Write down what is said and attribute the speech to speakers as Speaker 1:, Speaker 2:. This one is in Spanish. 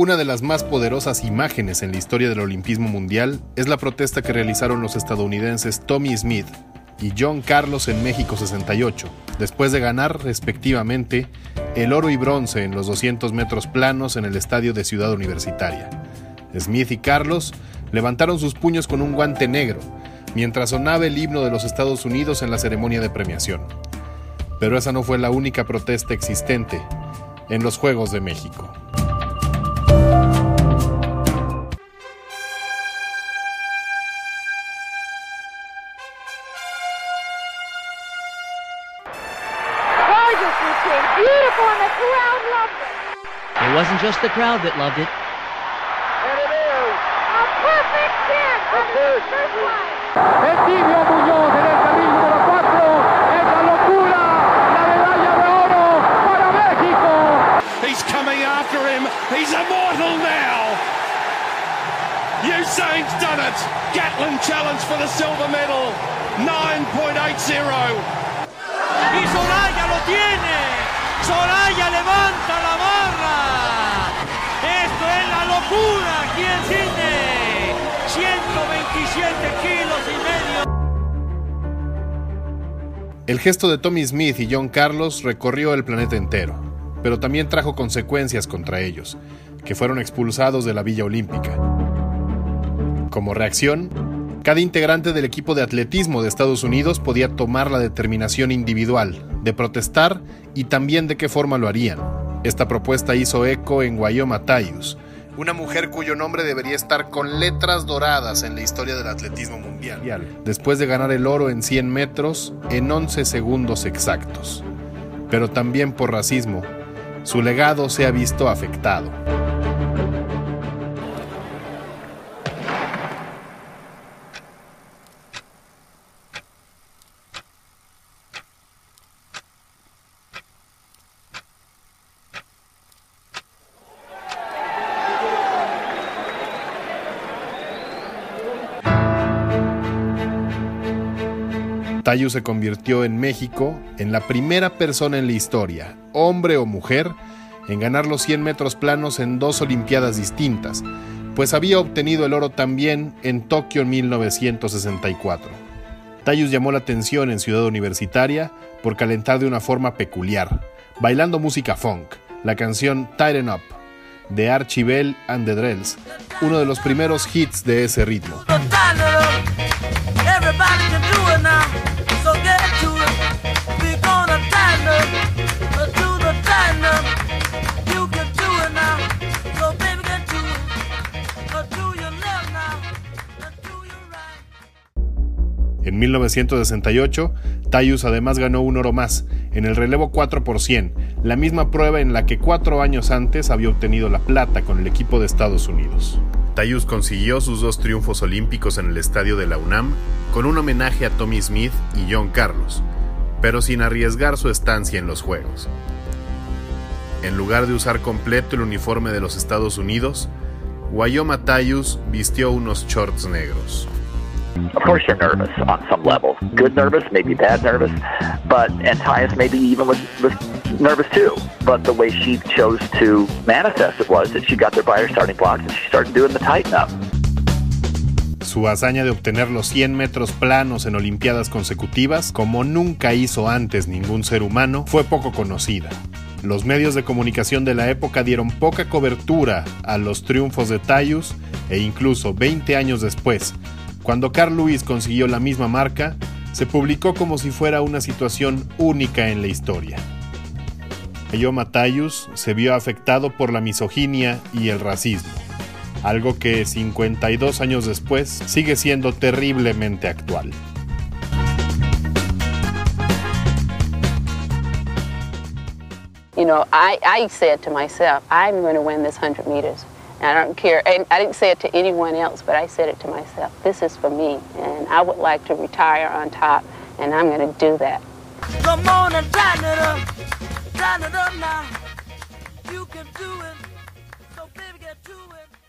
Speaker 1: Una de las más poderosas imágenes en la historia del olimpismo mundial es la protesta que realizaron los estadounidenses Tommy Smith y John Carlos en México 68, después de ganar respectivamente el oro y bronce en los 200 metros planos en el estadio de Ciudad Universitaria. Smith y Carlos levantaron sus puños con un guante negro, mientras sonaba el himno de los Estados Unidos en la ceremonia de premiación. Pero esa no fue la única protesta existente en los Juegos de México.
Speaker 2: It wasn't just the crowd that loved it.
Speaker 3: El tibio Muñoz en el carril número 4. Es la locura. La medalla de oro para México.
Speaker 4: He's coming after him. He's immortal now. Usain's done it. Gatlin challenge for the silver medal. 9.80.
Speaker 5: Y Soraya lo tiene. Soraya levanta la barra. Esto es la locura aquí en Sydney. 127 kilos y medio.
Speaker 1: El gesto de Tommy Smith y John Carlos recorrió el planeta entero, pero también trajo consecuencias contra ellos, que fueron expulsados de la Villa Olímpica. Como reacción, cada integrante del equipo de atletismo de Estados Unidos podía tomar la determinación individual de protestar y también de qué forma lo harían. Esta propuesta hizo eco en Wyoma Tayus, una mujer cuyo nombre debería estar con letras doradas en la historia del atletismo mundial, después de ganar el oro en 100 metros en 11 segundos exactos. Pero también por racismo, su legado se ha visto afectado. Tayu se convirtió en México en la primera persona en la historia, hombre o mujer, en ganar los 100 metros planos en dos Olimpiadas distintas, pues había obtenido el oro también en Tokio en 1964. Tayus llamó la atención en Ciudad Universitaria por calentar de una forma peculiar, bailando música funk, la canción Tighten Up de Archie Bell and the Drells, uno de los primeros hits de ese ritmo. 1968, Tayus además ganó un oro más, en el relevo 4 por 100, la misma prueba en la que cuatro años antes había obtenido la plata con el equipo de Estados Unidos. Tayus consiguió sus dos triunfos olímpicos en el estadio de la UNAM con un homenaje a Tommy Smith y John Carlos, pero sin arriesgar su estancia en los Juegos. En lugar de usar completo el uniforme de los Estados Unidos, Wyoma Tayus vistió unos shorts negros.
Speaker 6: Of course, you're nervous on some level. Good nervous, maybe bad nervous, but and Tyus maybe even was, was nervous too. But the way she chose to manifest it was that she got there by her starting blocks and she started doing the tighten up.
Speaker 1: Su hazaña de obtener los 100 metros planos en Olimpiadas consecutivas, como nunca hizo antes ningún ser humano, fue poco conocida. Los medios de comunicación de la época dieron poca cobertura a los triunfos de Tayus e incluso 20 años después, cuando Carl Lewis consiguió la misma marca, se publicó como si fuera una situación única en la historia. Yo Matayus se vio afectado por la misoginia y el racismo, algo que 52 años después sigue siendo terriblemente actual.
Speaker 7: You know, I, I said to myself, I'm going to win this 100 meters. I don't care. And I didn't say it to anyone else, but I said it to myself. This is for me, and I would like to retire on top, and I'm going to do that.
Speaker 5: Come on and it up, it up now. You can do it. So baby, get to it.